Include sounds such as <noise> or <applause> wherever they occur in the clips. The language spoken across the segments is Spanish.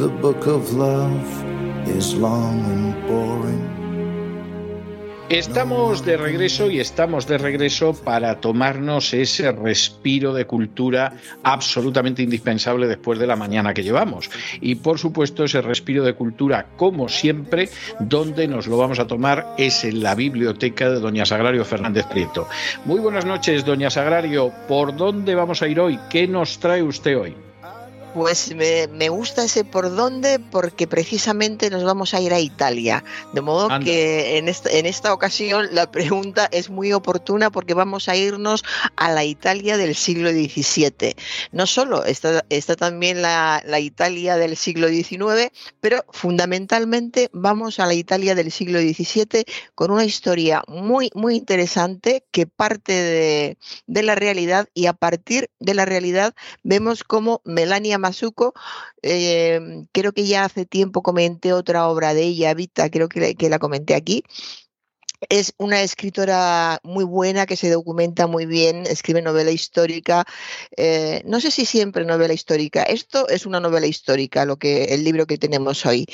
The book of love is long and boring. Estamos de regreso y estamos de regreso para tomarnos ese respiro de cultura absolutamente indispensable después de la mañana que llevamos. Y por supuesto ese respiro de cultura, como siempre, donde nos lo vamos a tomar es en la biblioteca de doña Sagrario Fernández Prieto. Muy buenas noches, doña Sagrario. ¿Por dónde vamos a ir hoy? ¿Qué nos trae usted hoy? Pues me, me, gusta ese por dónde porque precisamente nos vamos a ir a Italia. De modo Anda. que en esta, en esta ocasión la pregunta es muy oportuna porque vamos a irnos a la Italia del siglo XVII. No solo está, está también la, la Italia del siglo XIX, pero fundamentalmente vamos a la Italia del siglo XVII con una historia muy, muy interesante que parte de, de la realidad y a partir de la realidad vemos cómo Melania Masuko, eh, creo que ya hace tiempo comenté otra obra de ella, Vita, creo que, la comenté aquí. Es una escritora muy buena que se documenta muy bien, escribe novela histórica. Eh, no sé si siempre novela histórica. Esto es una novela histórica, lo que el libro que tenemos hoy,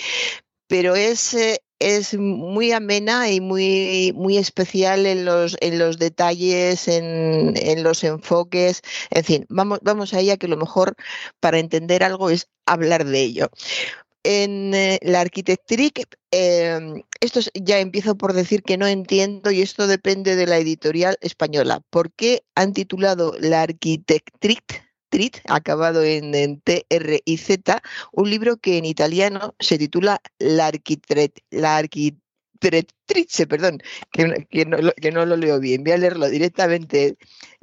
pero es eh, es muy amena y muy, muy especial en los, en los detalles, en, en, los enfoques. En fin, vamos, vamos a ella que lo mejor para entender algo es hablar de ello. En eh, la arquitectric, eh, esto ya empiezo por decir que no entiendo y esto depende de la editorial española. ¿Por qué han titulado la arquitectric Acabado en, en T-R y Z, un libro que en italiano se titula La, arquitret, perdón, que, no, que, no, lo leo bien, voy a leerlo directamente.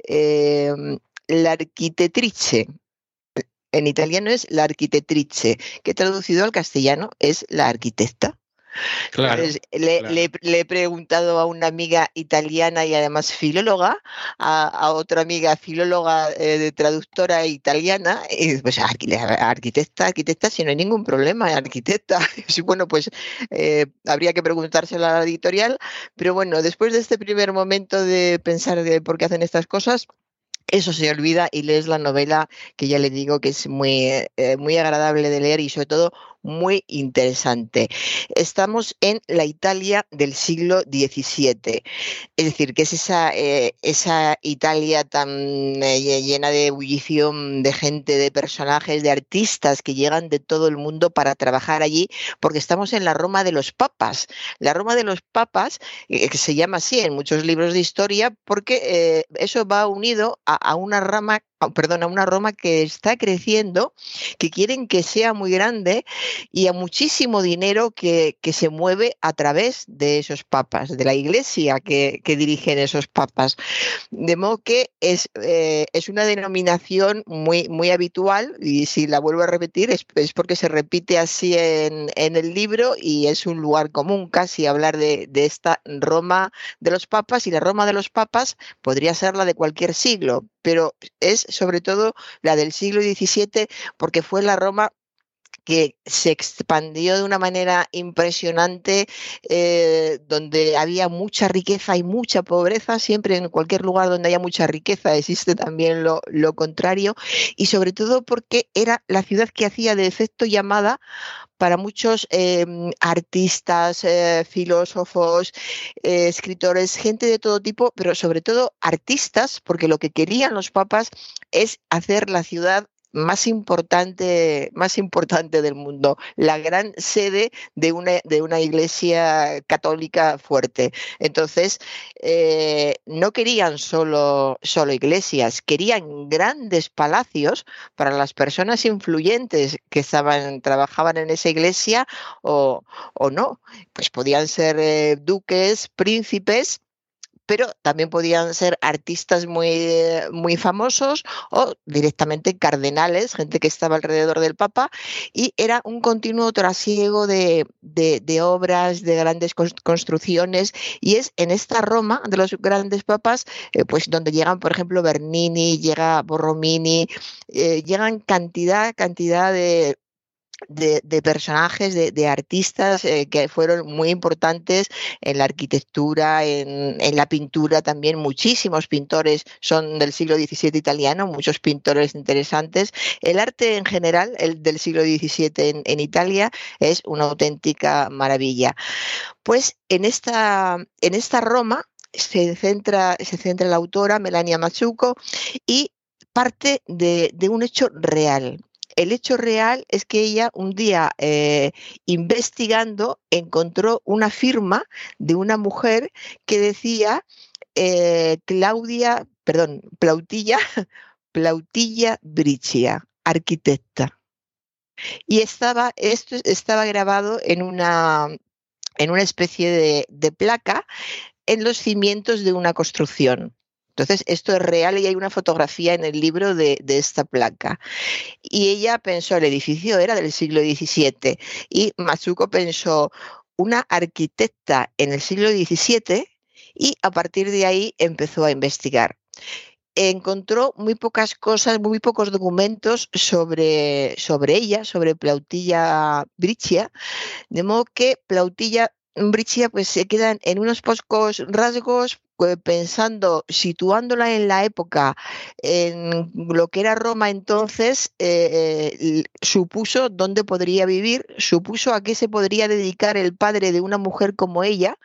Eh, la arquitectrice, en italiano es la arquitectrice, que traducido al castellano es la arquitecta. Claro, le, claro. le, le, he preguntado a una amiga italiana y además filóloga, a, a otra amiga filóloga eh, de traductora italiana, y pues arquitecta, arquitecta, si no hay ningún problema, arquitecta. <laughs> Bueno, pues eh, habría que preguntárselo a la editorial, pero bueno, después de este primer momento de pensar de por qué hacen estas cosas, eso se olvida y lees la novela que ya le digo que es muy, eh, muy agradable de leer y sobre todo muy interesante. Estamos en la Italia del siglo XVII, es decir, que es esa, eh, esa Italia tan eh, llena de ebullición de gente, de personajes, de artistas que llegan de todo el mundo para trabajar allí, porque estamos en la Roma de los papas. La Roma de los papas, eh, que se llama así en muchos libros de historia, porque eso va unido a, a una rama perdón, a una Roma que está creciendo, que quieren que sea muy grande y a muchísimo dinero que, que se mueve a través de esos papas, de la iglesia que, que dirigen esos papas. De modo que es, eh, es una denominación muy, muy habitual y si la vuelvo a repetir es, es porque se repite así en, en, el libro y es un lugar común casi hablar de, de esta Roma de los papas y la Roma de los papas podría ser la de cualquier siglo, pero es sobre todo la del siglo XVII porque fue la Roma que se expandió de una manera impresionante, eh, donde había mucha riqueza y mucha pobreza, siempre en cualquier lugar donde haya mucha riqueza existe también lo, lo contrario, y sobre todo porque era la ciudad que hacía de efecto llamada para muchos eh, artistas, eh, filósofos, eh, escritores, gente de todo tipo, pero sobre todo artistas, porque lo que querían los papas es hacer la ciudad más importante, más importante del mundo, la gran sede de una, de una iglesia católica fuerte. Entonces, eh, no querían solo, solo iglesias, querían grandes palacios para las personas influyentes que estaban, trabajaban en esa iglesia o, o no. Pues podían ser eh, duques, príncipes pero también podían ser artistas muy, muy famosos o directamente cardenales, gente que estaba alrededor del Papa, y era un continuo trasiego de, de, obras, de grandes construcciones, y es en esta Roma de los grandes papas, eh, pues donde llegan, por ejemplo, Bernini, llega Borromini, eh, llegan cantidad, cantidad de de, personajes, de, artistas eh, que fueron muy importantes en la arquitectura, en, la pintura también. Muchísimos pintores son del siglo XVII italiano, muchos pintores interesantes. El arte en general, el del siglo XVII en, Italia, es una auténtica maravilla. Pues en esta, en esta Roma se centra, se centra la autora Melania Mazzucco y parte de un hecho real el hecho real es que ella un día eh, investigando encontró una firma de una mujer que decía eh, Claudia, perdón, Plautilla, <laughs> Plautilla Bricia, arquitecta. Y estaba, esto estaba grabado en una, en una especie de placa en los cimientos de una construcción. Entonces, esto es real y hay una fotografía en el libro de, esta placa. Y ella pensó, el edificio era del siglo XVII y Matsuko pensó, una arquitecta en el siglo XVII y a partir de ahí empezó a investigar encontró muy pocas cosas, muy pocos documentos sobre, sobre ella, sobre Plautilla Brichia, de modo que Plautilla Brichia pues se quedan en unos pocos rasgos pensando, situándola en la época, en lo que era Roma entonces, eh, eh, supuso dónde podría vivir, supuso a qué se podría dedicar el padre de una mujer como ella,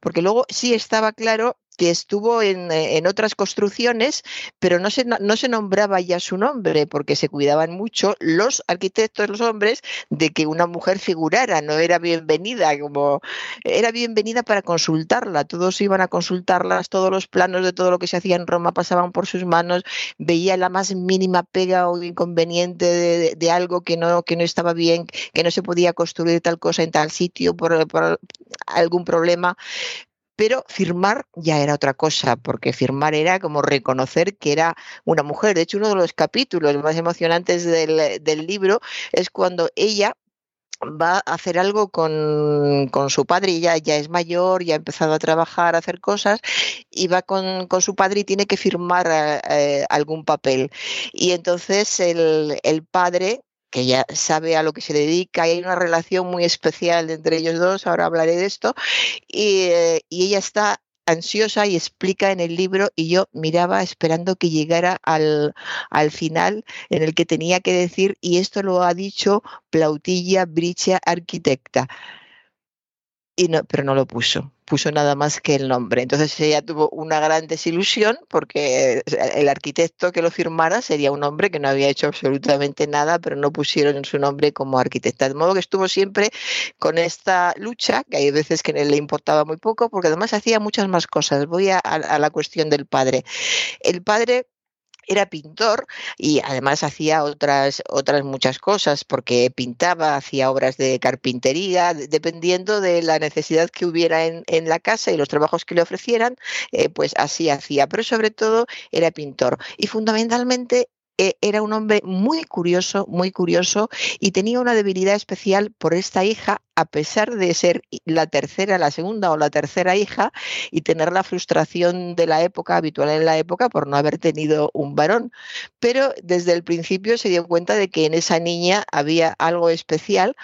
porque luego sí estaba claro que estuvo en, eh, en, otras construcciones, pero no se, no se nombraba ya su nombre porque se cuidaban mucho los arquitectos, los hombres, de que una mujer figurara, no era bienvenida, como era bienvenida para consultarla, todos iban a consultarlas, todos los planos de todo lo que se hacía en Roma pasaban por sus manos, veía la más mínima pega o inconveniente de, algo que no, que no estaba bien, que no se podía construir tal cosa en tal sitio por algún problema, pero firmar ya era otra cosa, porque firmar era como reconocer que era una mujer. De hecho, uno de los capítulos más emocionantes del, libro es cuando ella va a hacer algo con, su padre, y ya, ya es mayor, ya ha empezado a trabajar, a hacer cosas, y va con, su padre y tiene que firmar eh, algún papel. Y entonces el, el padre que ya sabe a lo que se dedica y hay una relación muy especial entre ellos dos, ahora hablaré de esto, y, eh, ella está ansiosa y explica en el libro y yo miraba esperando que llegara al, al, final en el que tenía que decir, y esto lo ha dicho Plautilla Bricia Arquitecta. Y no, pero no lo puso, puso nada más que el nombre. Entonces ella tuvo una gran desilusión porque el arquitecto que lo firmara sería un hombre que no había hecho absolutamente nada, pero no pusieron su nombre como arquitecta. De modo que estuvo siempre con esta lucha, que hay veces que le importaba muy poco, porque además hacía muchas más cosas. Voy a, a la cuestión del padre. El padre era pintor y además hacía otras, otras muchas cosas porque pintaba, hacía obras de carpintería, dependiendo de la necesidad que hubiera en, en la casa y los trabajos que le ofrecieran, eh, pues así hacía, pero sobre todo era pintor. Y fundamentalmente era un hombre muy curioso, muy curioso y tenía una debilidad especial por esta hija, a pesar de ser la tercera, la segunda o la tercera hija y tener la frustración de la época, habitual en la época, por no haber tenido un varón. Pero desde el principio se dio cuenta de que en esa niña había algo especial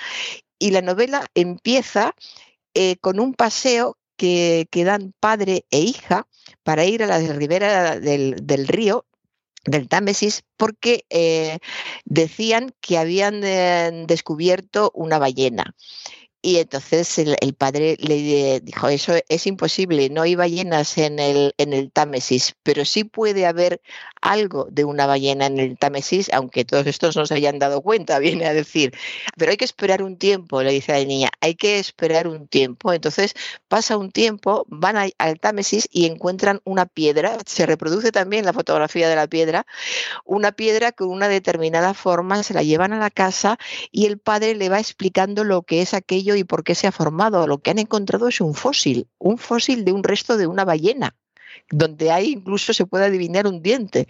y la novela empieza eh, con un paseo que, dan padre e hija para ir a la ribera del río del Támesis porque eh, decían que habían eh, descubierto una ballena. Y entonces el, padre le dijo, eso es imposible, no hay ballenas en el, en el Támesis, pero sí puede haber algo de una ballena en el Támesis, aunque todos estos no se hayan dado cuenta, <laughs> viene a decir. Pero hay que esperar un tiempo, le dice la niña, hay que esperar un tiempo. Entonces pasa un tiempo, van al Támesis y encuentran una piedra, se reproduce también la fotografía de la piedra, una piedra con una determinada forma, se la llevan a la casa y el padre le va explicando lo que es aquello y por qué se ha formado. Lo que han encontrado es un fósil, un fósil de un resto de una ballena. donde hay incluso se puede adivinar un diente.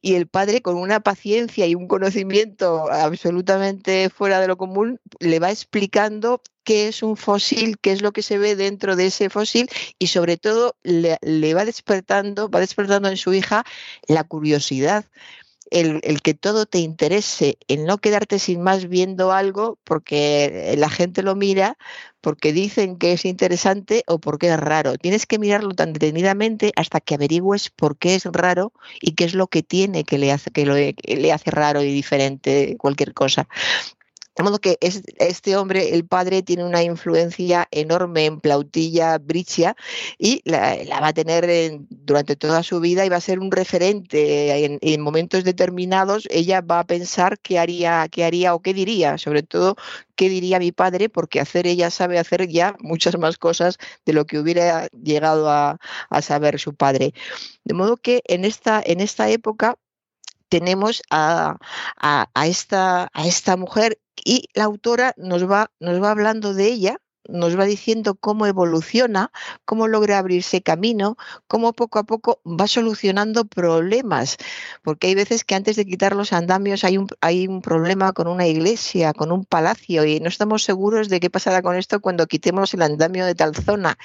Y el padre, con una paciencia y un conocimiento absolutamente fuera de lo común, le va explicando qué es un fósil, qué es lo que se ve dentro de ese fósil y sobre todo le, le va despertando, va despertando en su hija la curiosidad el, que todo te interese, el no quedarte sin más viendo algo porque la gente lo mira, porque dicen que es interesante o porque es raro. Tienes que mirarlo tan detenidamente hasta que averigües por qué es raro y qué es lo que tiene que le hace, que le hace raro y diferente cualquier cosa. De modo que este hombre, el padre, tiene una influencia enorme en Plautilla Bricia y la, va a tener durante toda su vida y va a ser un referente en, momentos determinados. Ella va a pensar qué haría, qué haría o qué diría, sobre todo qué diría mi padre, porque hacer ella sabe hacer ya muchas más cosas de lo que hubiera llegado a, saber su padre. De modo que en esta, en esta época tenemos a, a, esta, a esta mujer y la autora nos va, nos va hablando de ella nos va diciendo cómo evoluciona, cómo logra abrirse camino, cómo poco a poco va solucionando problemas, porque hay veces que antes de quitar los andamios hay un, hay un problema con una iglesia, con un palacio, y no estamos seguros de qué pasará con esto cuando quitemos el andamio de tal zona.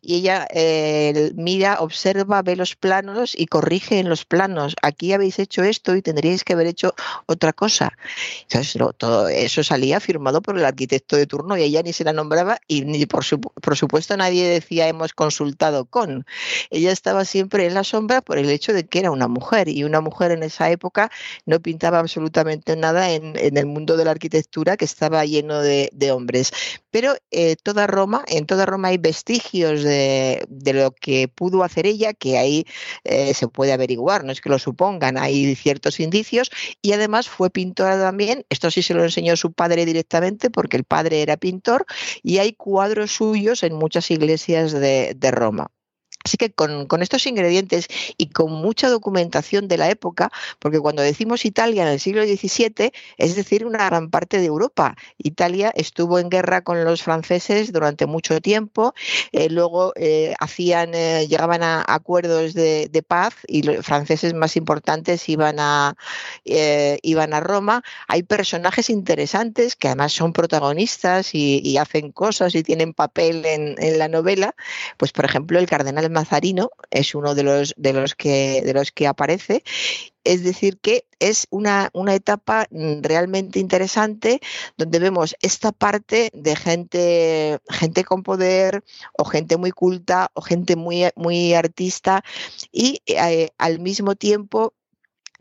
Y ella eh, mira, observa, ve los planos y corrige en los planos. Aquí habéis hecho esto y tendríais que haber hecho otra cosa. Entonces, todo eso salía firmado por el arquitecto de turno y ella ni se la nombraba y ni por, por supuesto nadie decía hemos consultado con. Ella estaba siempre en la sombra por el hecho de que era una mujer y una mujer en esa época no pintaba absolutamente nada en, el mundo de la arquitectura que estaba lleno de, hombres. Pero eh, toda Roma, en toda Roma hay vestigios de, lo que pudo hacer ella, que ahí eh, se puede averiguar, no es que lo supongan, hay ciertos indicios y además fue pintora también, esto sí se lo enseñó su padre directamente porque el padre era pintor y hay cuadros suyos en muchas iglesias de, de Roma. Así que con, estos ingredientes y con mucha documentación de la época, porque cuando decimos Italia en el siglo XVII, es decir, una gran parte de Europa. Italia estuvo en guerra con los franceses durante mucho tiempo, eh, luego eh, hacían, eh, llegaban a acuerdos de, paz y los franceses más importantes iban a, iban a Roma. Hay personajes interesantes que además son protagonistas y, hacen cosas y tienen papel en, en la novela, pues por ejemplo el cardenal Mazarino es uno de los, de los, que, de los que aparece. Es decir, que es una, una, etapa mm, realmente interesante donde vemos esta parte de gente, gente con poder o gente muy culta o gente muy, muy artista y eh, al mismo tiempo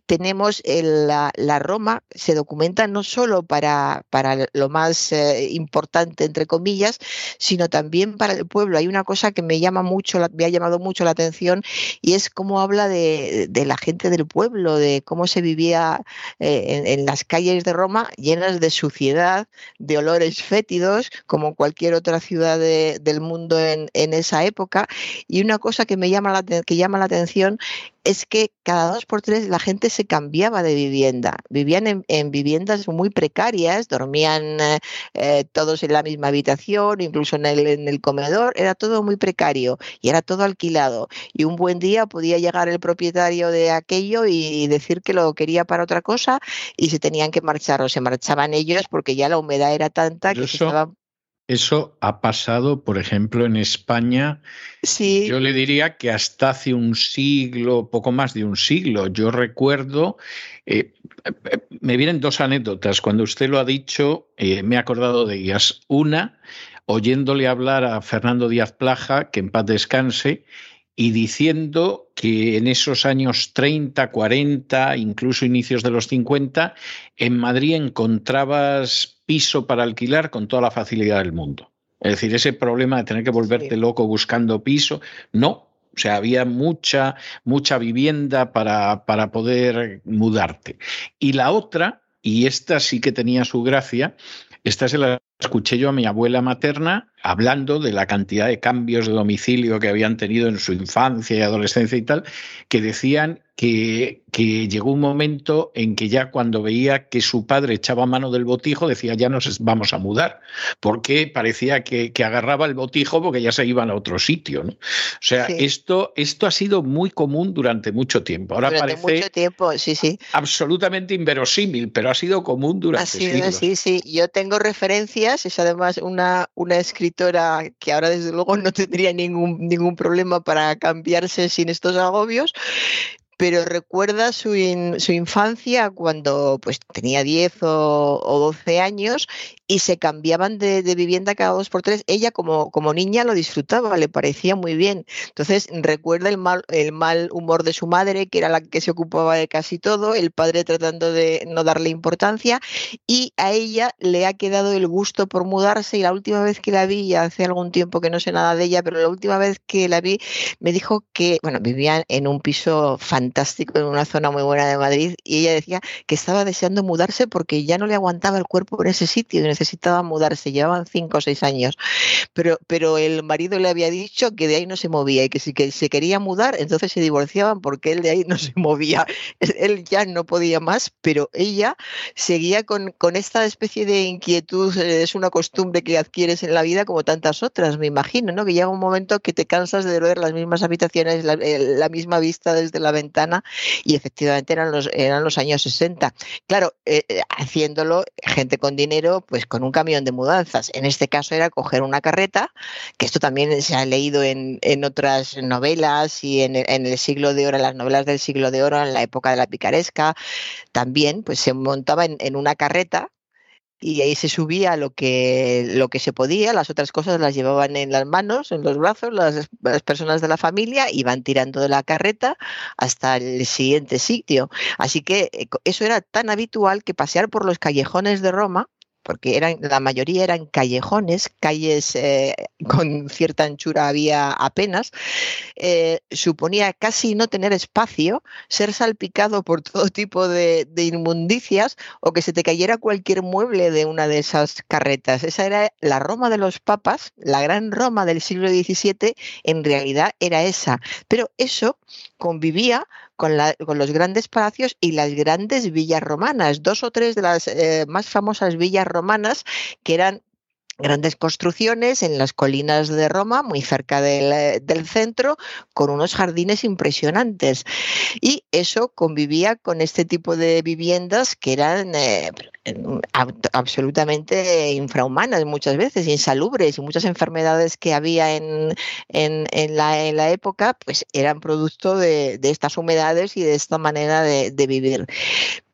tenemos la, Roma, se documenta no solo para, para lo más eh, importante, entre comillas, sino también para el pueblo. Hay una cosa que me, llama mucho, me ha llamado mucho la atención y es cómo habla de, la gente del pueblo, de cómo se vivía eh, en, las calles de Roma llenas de suciedad, de olores fétidos, como cualquier otra ciudad del mundo en, en, esa época. Y una cosa que me llama la, que llama la atención es que cada dos por tres la gente se cambiaba de vivienda. Vivían en, viviendas muy precarias, dormían eh, eh, todos en la misma habitación, incluso en el, en el comedor, era todo muy precario y era todo alquilado. Y un buen día podía llegar el propietario de aquello y, decir que lo quería para otra cosa y se tenían que marchar o se marchaban ellos porque ya la humedad era tanta que se estaban eso ha pasado, por ejemplo, en España. Sí. Yo le diría que hasta hace un siglo, poco más de un siglo. Yo recuerdo, eh, me vienen dos anécdotas. Cuando usted lo ha dicho, eh, me he acordado de ellas. Una, oyéndole hablar a Fernando Díaz Plaja, que en paz descanse, y diciendo que en esos años 30, 40, incluso inicios de los 50, en Madrid encontrabas piso para alquilar con toda la facilidad del mundo. Es decir, ese problema de tener que volverte loco buscando piso, no. O sea, había mucha, mucha vivienda para, para poder mudarte. Y la otra, y esta sí que tenía su gracia, esta se la escuché yo a mi abuela materna, hablando de la cantidad de cambios de domicilio que habían tenido en su infancia y adolescencia y tal, que decían que, que, llegó un momento en que ya cuando veía que su padre echaba mano del botijo, decía, ya nos vamos a mudar, porque parecía que, que agarraba el botijo porque ya se iban a otro sitio. ¿no? O sea, sí. esto, esto ha sido muy común durante mucho tiempo. Ahora durante parece mucho tiempo, sí, sí. absolutamente inverosímil, pero ha sido común durante Ha sido, siglos. sí, sí. Yo tengo es además una, una escritora que ahora desde luego no tendría ningún, ningún problema para cambiarse sin estos agobios, pero recuerda su, su, infancia cuando pues, tenía 10 o, o, 12 años y se cambiaban de, vivienda cada dos por tres. Ella como, como niña lo disfrutaba, le parecía muy bien. Entonces recuerda el mal, el mal humor de su madre, que era la que se ocupaba de casi todo, el padre tratando de no darle importancia y a ella le ha quedado el gusto por mudarse y la última vez que la vi, hace algún tiempo que no sé nada de ella, pero la última vez que la vi me dijo que, bueno, vivía en un piso fantástico en una zona muy buena de Madrid y ella decía que estaba deseando mudarse porque ya no le aguantaba el cuerpo en ese sitio necesitaba mudarse, llevaban cinco o seis años, pero, pero el marido le había dicho que de ahí no se movía y que si que se quería mudar entonces se divorciaban porque él de ahí no se movía, <laughs> él ya no podía más, pero ella seguía con, con esta especie de inquietud, es una costumbre que adquieres en la vida como tantas otras, me imagino, ¿no? que llega un momento que te cansas de ver las mismas habitaciones, la, la misma vista desde la ventana y efectivamente eran los, eran los años 60. Claro, eh, haciéndolo gente con dinero, pues con un camión de mudanzas. En este caso era coger una carreta, que esto también se ha leído en, en otras novelas y en el, siglo de oro, las novelas del siglo de oro, en la época de la picaresca, también pues se montaba en, en una carreta y ahí se subía lo que, lo que se podía, las otras cosas las llevaban en las manos, en los brazos, las, las, personas de la familia iban tirando de la carreta hasta el siguiente sitio. Así que eh, eso era tan habitual que pasear por los callejones de Roma porque la mayoría eran callejones, calles eh, con cierta anchura había apenas, eh, suponía casi no tener espacio, ser salpicado por todo tipo de, de, inmundicias o que se te cayera cualquier mueble de una de esas carretas. Esa era la Roma de los papas, la gran Roma del siglo XVII, en realidad era esa. Pero eso convivía con, la, con, los grandes palacios y las grandes villas romanas, dos o tres de las eh, más famosas villas romanas que eran grandes construcciones en las colinas de Roma, muy cerca del, del, centro, con unos jardines impresionantes. Y eso convivía con este tipo de viviendas que eran eh, absolutamente infrahumanas muchas veces, insalubres, y muchas enfermedades que había en, en, la, época, pues eran producto de, estas humedades y de esta manera de vivir.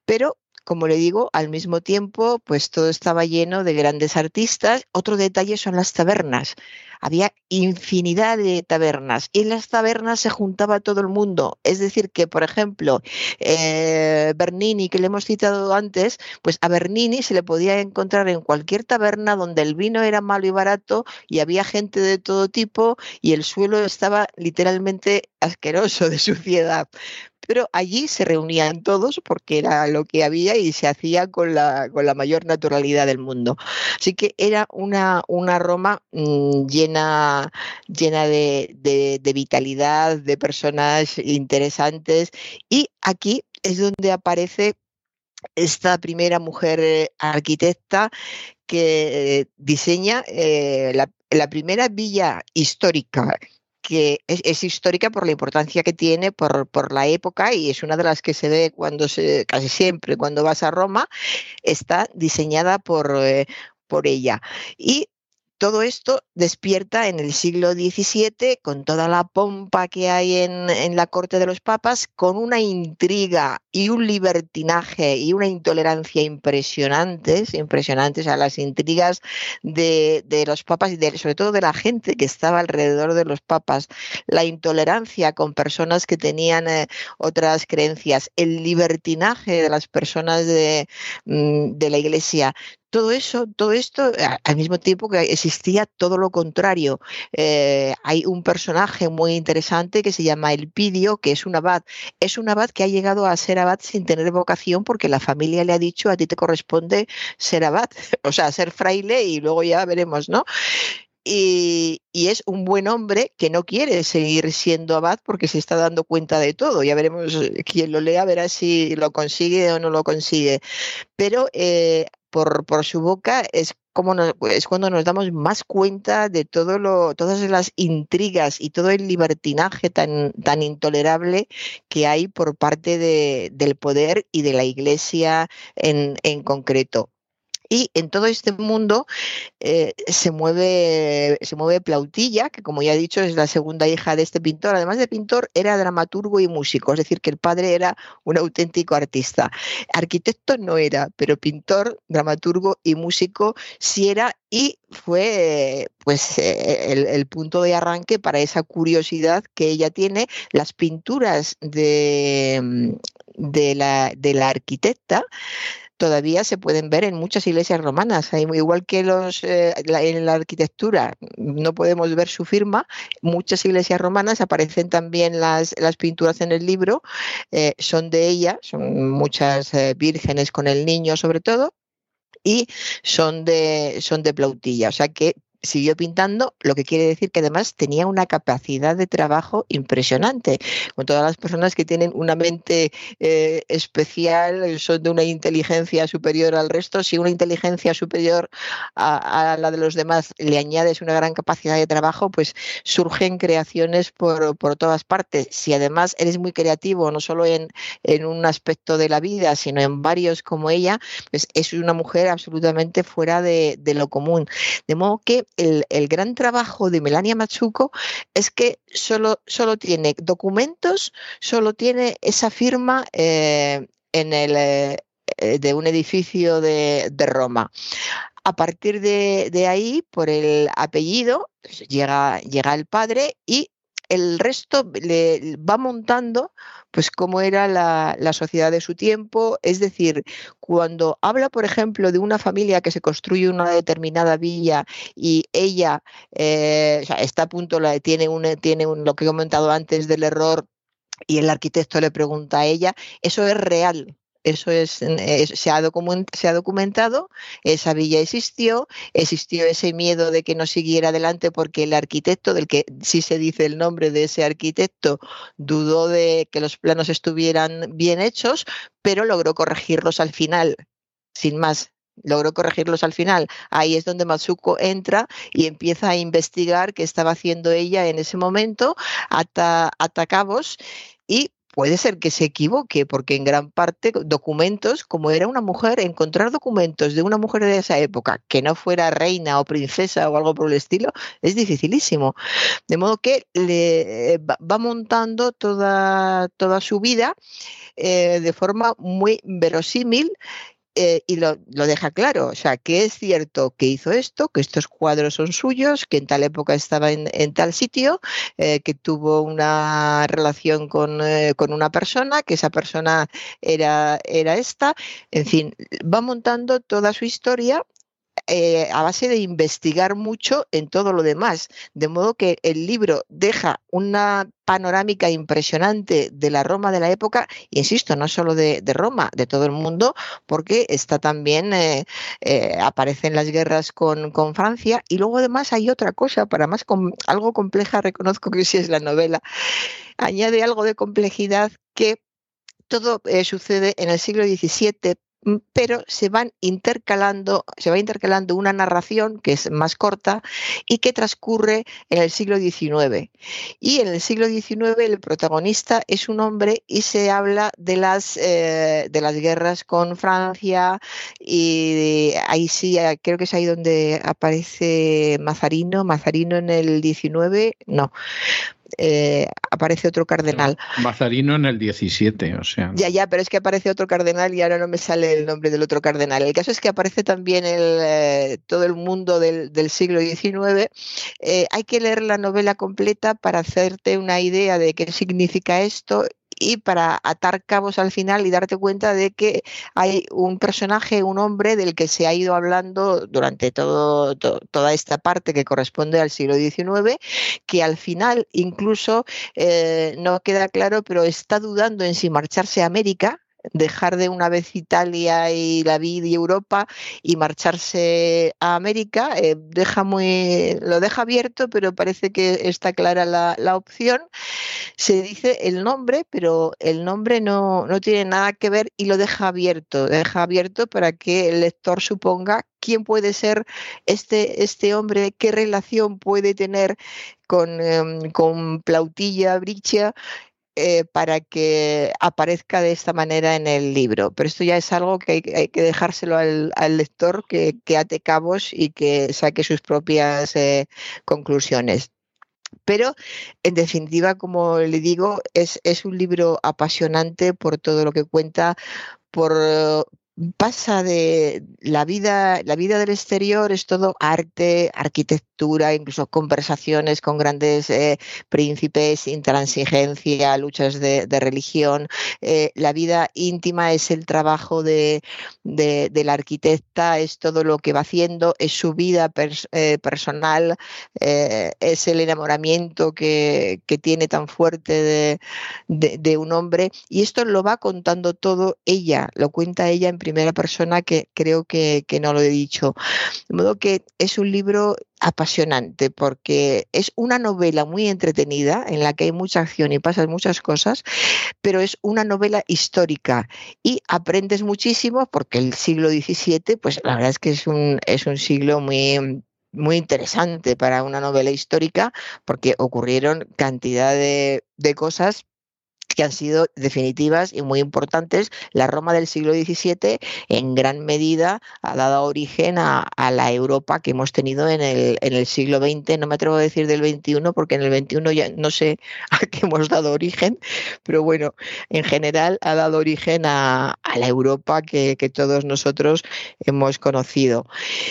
Pero como le digo, al mismo tiempo, pues todo estaba lleno de grandes artistas. Otro detalle son las tabernas. Había infinidad de tabernas y en las tabernas se juntaba todo el mundo. Es decir, que, por ejemplo, eh, Bernini, que le hemos citado antes, pues a Bernini se le podía encontrar en cualquier taberna donde el vino era malo y barato y había gente de todo tipo y el suelo estaba literalmente asqueroso de suciedad pero allí se reunían todos porque era lo que había y se hacía con la, con la mayor naturalidad del mundo. Así que era una, una Roma mmm, llena, llena de, de, vitalidad, de personas interesantes y aquí es donde aparece esta primera mujer eh, arquitecta que eh, diseña eh, la, primera villa histórica que es, histórica por la importancia que tiene por, por, la época y es una de las que se ve cuando se, casi siempre cuando vas a Roma, está diseñada por, eh, por ella. Y todo esto despierta en el siglo XVII con toda la pompa que hay en, la corte de los papas, con una intriga y un libertinaje y una intolerancia impresionantes, impresionantes a las intrigas de, de los papas y de, sobre todo de la gente que estaba alrededor de los papas, la intolerancia con personas que tenían eh, otras creencias, el libertinaje de las personas de, mm, de la iglesia, todo eso, todo esto, al mismo tiempo que existía todo lo contrario. Eh, hay un personaje muy interesante que se llama Elpidio, que es un abad. Es un abad que ha llegado a ser abad sin tener vocación porque la familia le ha dicho a ti te corresponde ser abad, <laughs> o sea, ser fraile y luego ya veremos, ¿no? y, es un buen hombre que no quiere seguir siendo abad porque se está dando cuenta de todo. Ya veremos, eh, quien lo lea verá si lo consigue o no lo consigue. Pero eh, por, por, su boca es como es cuando nos damos más cuenta de todo lo, todas las intrigas y todo el libertinaje tan, tan intolerable que hay por parte de, del poder y de la Iglesia en, en concreto. Y en todo este mundo eh, se, mueve, se mueve Plautilla, que como ya he dicho es la segunda hija de este pintor. Además de pintor, era dramaturgo y músico, es decir, que el padre era un auténtico artista. Arquitecto no era, pero pintor, dramaturgo y músico sí era y fue pues eh, el, punto de arranque para esa curiosidad que ella tiene. Las pinturas de, mm, de, la, de la arquitecta todavía se pueden ver en muchas iglesias romanas. Igual que los, eh, en la arquitectura no podemos ver su firma, muchas iglesias romanas aparecen también las, las pinturas en el libro, eh, son de ella, son muchas eh, vírgenes con el niño sobre todo, y son de, son de Plautilla. O sea que siguió pintando, lo que quiere decir que además tenía una capacidad de trabajo impresionante. Con todas las personas que tienen una mente eh, especial, son de una inteligencia superior al resto, si una inteligencia superior a, la de los demás le añades una gran capacidad de trabajo, pues surgen creaciones por, todas partes. Si además eres muy creativo, no solo en, un aspecto de la vida, sino en varios como ella, pues es una mujer absolutamente fuera de, de lo común. De modo que el, gran trabajo de Melania Machuco es que solo, solo tiene documentos, solo tiene esa firma eh, en el, eh, de un edificio de, Roma. A partir de, ahí, por el apellido, pues, llega, llega el padre y el resto le va montando pues cómo era la, sociedad de su tiempo. Es decir, cuando habla, por ejemplo, de una familia que se construye una determinada villa y ella eh, está a punto, la, tiene, un, tiene un, lo que he comentado antes del error y el arquitecto le pregunta a ella, eso es real. Eso es, se, ha se, ha documentado, esa villa existió, existió ese miedo de que no siguiera adelante porque el arquitecto, del que sí se dice el nombre de ese arquitecto, dudó de que los planos estuvieran bien hechos, pero logró corregirlos al final, sin más logró corregirlos al final. Ahí es donde Matsuko entra y empieza a investigar qué estaba haciendo ella en ese momento, ata, ata cabos y puede ser que se equivoque, porque en gran parte documentos, como era una mujer, encontrar documentos de una mujer de esa época que no fuera reina o princesa o algo por el estilo, es dificilísimo. De modo que le eh, va montando toda, toda su vida eh, de forma muy verosímil eh, y lo, deja claro, o sea, que es cierto que hizo esto, que estos cuadros son suyos, que en tal época estaba en, tal sitio, eh, que tuvo una relación con, eh, con, una persona, que esa persona era, era esta, en fin, va montando toda su historia eh, a base de investigar mucho en todo lo demás. De modo que el libro deja una panorámica impresionante de la Roma de la época, insisto, no solo de, Roma, de todo el mundo, porque está también, eh, eh, aparecen las guerras con, Francia, y luego además hay otra cosa, para más algo compleja, reconozco que sí es la novela, añade algo de complejidad que todo sucede en el siglo XVII, pero se van intercalando, se va intercalando una narración que es más corta y que transcurre en el siglo XIX. Y en el siglo XIX el protagonista es un hombre y se habla de las, eh, de las guerras con Francia y ahí sí, creo que es ahí donde aparece Mazarino, Mazarino en el XIX, no, eh, aparece otro cardenal. Mazarino en el 17, o sea. Ya, ya, pero es que aparece otro cardenal y ahora no me sale el nombre del otro cardenal. El caso es que aparece también el, eh, todo el mundo del, siglo XIX. Eh, hay que leer la novela completa para hacerte una idea de qué significa esto y para atar cabos al final y darte cuenta de que hay un personaje, un hombre del que se ha ido hablando durante todo, toda esta parte que corresponde al siglo XIX, que al final incluso eh, no queda claro, pero está dudando en si marcharse a América dejar de una vez Italia y la vida y Europa y marcharse a América. Eh, deja muy, lo deja abierto, pero parece que está clara la, la, opción. Se dice el nombre, pero el nombre no, no tiene nada que ver y lo deja abierto. Deja abierto para que el lector suponga quién puede ser este, este hombre, qué relación puede tener con, em, con Plautilla Bricia eh, para que aparezca de esta manera en el libro. Pero esto ya es algo que hay, que dejárselo al, lector que, ate cabos y que saque sus propias eh, conclusiones. Pero, en definitiva, como le digo, es, es un libro apasionante por todo lo que cuenta, por, pasa de la vida, la vida del exterior es todo arte, arquitectura, incluso conversaciones con grandes eh, príncipes, intransigencia, luchas de, religión. Eh, la vida íntima es el trabajo de, de, la arquitecta, es todo lo que va haciendo, es su vida eh, personal, es el enamoramiento que, que tiene tan fuerte de, un hombre. Y esto lo va contando todo ella, lo cuenta ella en primera persona que creo que, no lo he dicho. De modo que es un libro apasionante porque es una novela muy entretenida en la que hay mucha acción y pasan muchas cosas, pero es una novela histórica y aprendes muchísimo porque el siglo XVII, pues la verdad es que es un, es un siglo muy muy interesante para una novela histórica porque ocurrieron cantidad de, de cosas que han sido definitivas y muy importantes. La Roma del siglo XVII en gran medida ha dado origen a, la Europa que hemos tenido en el, el, siglo XX. No me atrevo a decir del XXI porque en el XXI ya no sé <laughs> a qué hemos dado origen, pero bueno, en general ha dado origen a, la Europa que, todos nosotros hemos conocido.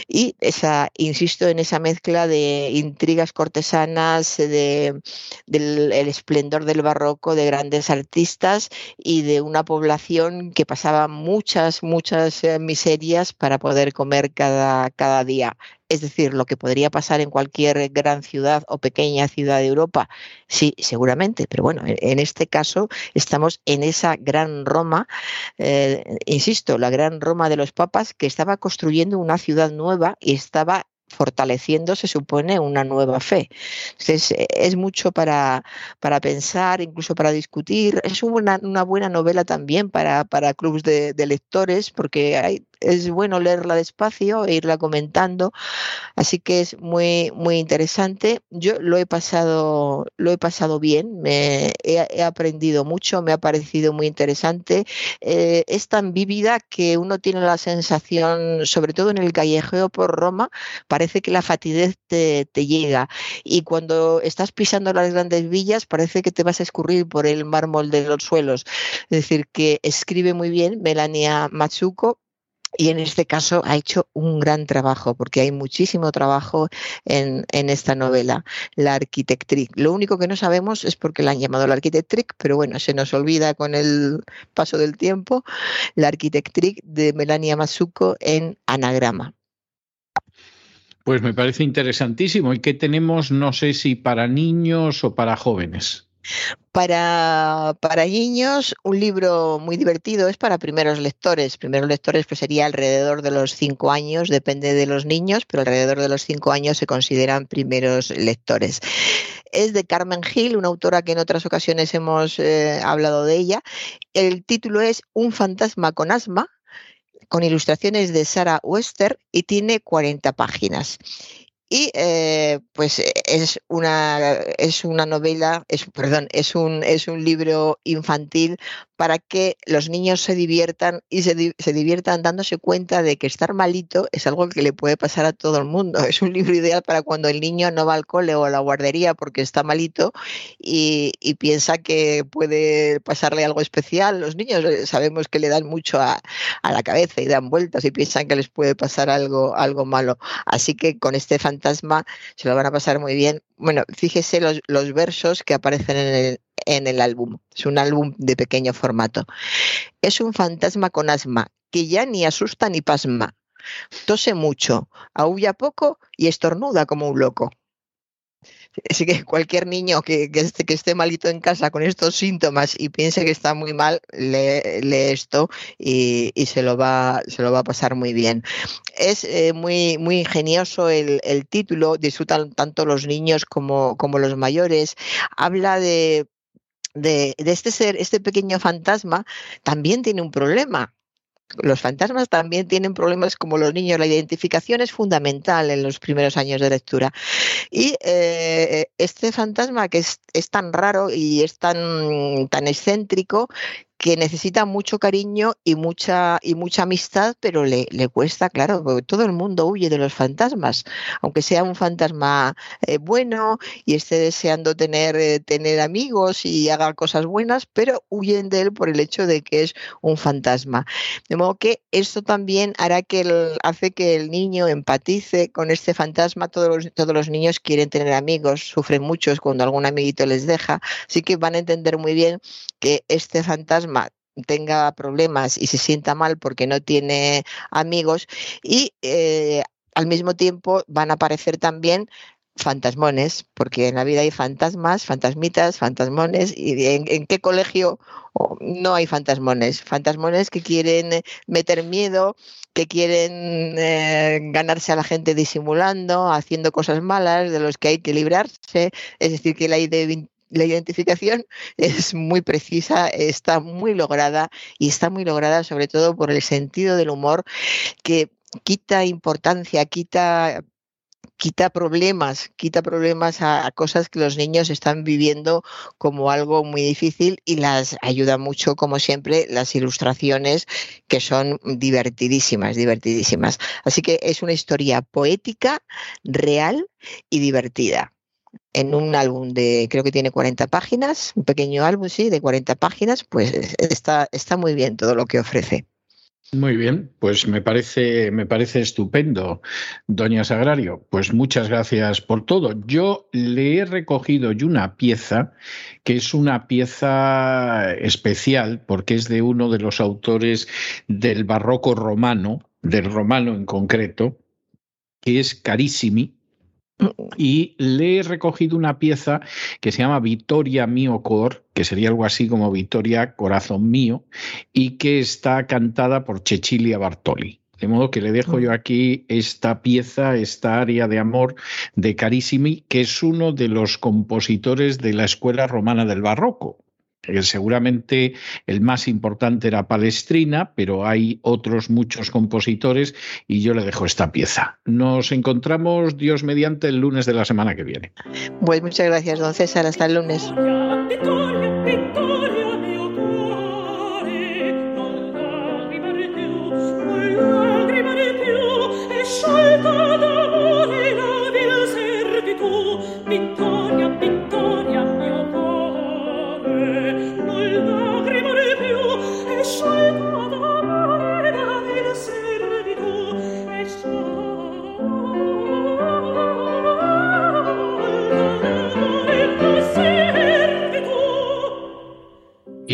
Y esa, insisto en esa mezcla de intrigas cortesanas, de, del esplendor del barroco, de grandes artistas y de una población que pasaba muchas, muchas eh, miserias para poder comer cada, cada día. Es decir, lo que podría pasar en cualquier gran ciudad o pequeña ciudad de Europa, sí, seguramente, pero bueno, en este caso estamos en esa gran Roma, eh, insisto, la gran Roma de los papas que estaba construyendo una ciudad nueva y estaba fortaleciendo, se supone, una nueva fe. Entonces, e, es mucho para, para pensar, incluso para discutir. Es una, una buena novela también para, para clubes de, de lectores, porque hay, es bueno leerla despacio e irla comentando, así que es muy muy interesante. Yo lo he pasado lo he pasado bien, me he, aprendido mucho, me ha parecido muy interesante. Eh, es tan vívida que uno tiene la sensación, sobre todo en el callejeo por Roma, parece que la fatidez te, te llega y cuando estás pisando las grandes villas parece que te vas a escurrir por el mármol de los suelos. Es decir, que escribe muy bien Melania Matsuko y en este caso ha hecho un gran trabajo, porque hay muchísimo trabajo en, esta novela, la arquitectric. Lo único que no sabemos es por qué la han llamado la arquitectric, pero bueno, se nos olvida con el paso del tiempo, la arquitectric de Melania Masuko en anagrama. Pues me parece interesantísimo. ¿Y qué tenemos, no sé si para niños o para jóvenes? Para, para, niños, un libro muy divertido es para primeros lectores. Primeros lectores pues sería alrededor de los cinco años, depende de los niños, pero alrededor de los cinco años se consideran primeros lectores. Es de Carmen Gil, una autora que en otras ocasiones hemos eh, hablado de ella. El título es Un fantasma con asma, con ilustraciones de Sara Wester y tiene 40 páginas. Y eh, pues es una, es una novela, es, perdón, es un, es un libro infantil para que los niños se diviertan y se, se, diviertan dándose cuenta de que estar malito es algo que le puede pasar a todo el mundo. <laughs> Es un libro ideal para cuando el niño no va al cole o a la guardería porque está malito y, y piensa que puede pasarle algo especial. Los niños eh, sabemos que le dan mucho a, a, la cabeza y dan vueltas y piensan que les puede pasar algo, algo malo. Así que con este fantasma se lo van a pasar muy bien. Bueno, fíjese los, los versos que aparecen en el, en el álbum. Es un álbum de pequeño formato. Es un fantasma con asma que ya ni asusta ni pasma. Tose mucho, aúlla poco y estornuda como un loco. <laughs> Así que cualquier niño que, esté, que esté malito en casa con estos síntomas y piense que está muy mal, lee, esto y, se, lo va, se lo va a pasar muy bien. Es eh, muy, muy ingenioso el, título, disfrutan tanto los niños como, como los mayores. Habla de de, este ser, este pequeño fantasma, también tiene un problema. Los fantasmas también tienen problemas como los niños. La identificación es fundamental en los primeros años de lectura. Y eh, este fantasma que es, es, tan raro y es tan, tan excéntrico que necesita mucho cariño y mucha, y mucha amistad, pero le, le cuesta, claro, porque todo el mundo huye de los fantasmas, aunque sea un fantasma eh, bueno y esté deseando tener, eh, tener amigos y haga cosas buenas, pero huyen de él por el hecho de que es un fantasma. De modo que esto también hará que el, hace que el niño empatice con este fantasma. Todos los, todos los niños quieren tener amigos, sufren muchos cuando algún amiguito les deja, así que van a entender muy bien que este fantasma tenga problemas y se sienta mal porque no tiene amigos y eh, al mismo tiempo van a aparecer también fantasmones, porque en la vida hay fantasmas, fantasmitas, fantasmones, y en, qué colegio no hay fantasmones, fantasmones que quieren meter miedo, que quieren eh, ganarse a la gente disimulando, haciendo cosas malas de los que hay que librarse, es decir, que la idea la identificación <laughs> es muy precisa, está muy lograda y está muy lograda sobre todo por el sentido del humor que quita importancia, quita quita problemas, quita problemas a, cosas que los niños están viviendo como algo muy difícil y las ayuda mucho, como siempre, las ilustraciones que son divertidísimas, divertidísimas. Así que es una historia poética, real y divertida en un álbum de, creo que tiene 40 páginas, un pequeño álbum, sí, de 40 páginas, pues está, está muy bien todo lo que ofrece. Muy bien, pues me parece, me parece estupendo, doña Sagrario. Pues muchas gracias por todo. Yo le he recogido una pieza que es una pieza especial porque es de uno de los autores del barroco romano, del romano en concreto, que es Carissimi, y le he recogido una pieza que se llama Victoria Mio Cor, que sería algo así como Victoria Corazón Mío, y que está cantada por Cecilia Bartoli. De modo que le dejo yo aquí esta pieza, esta área de amor de Carissimi, que es uno de los compositores de la Escuela Romana del Barroco seguramente el más importante era Palestrina, pero hay otros muchos compositores y yo le dejo esta pieza. Nos encontramos, Dios mediante, el lunes de la semana que viene. Pues muchas gracias, don César. Hasta el lunes.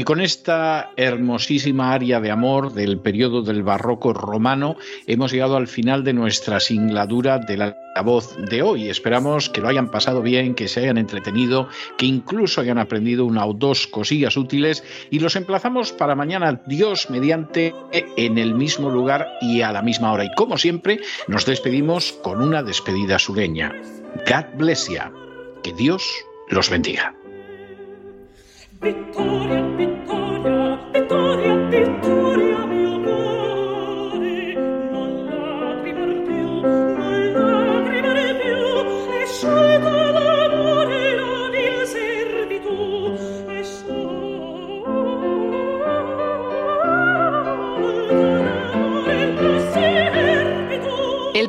Y con esta hermosísima área de amor del periodo del barroco romano hemos llegado al final de nuestra singladura de la, voz de hoy. Esperamos que lo hayan pasado bien, que se hayan entretenido, que incluso hayan aprendido una o dos cosillas útiles y los emplazamos para mañana, Dios mediante, en el mismo lugar y a la misma hora. Y como siempre, nos despedimos con una despedida sureña. God bless you. Que Dios los bendiga. Vittoria, Vittoria, Vittoria, Vittoria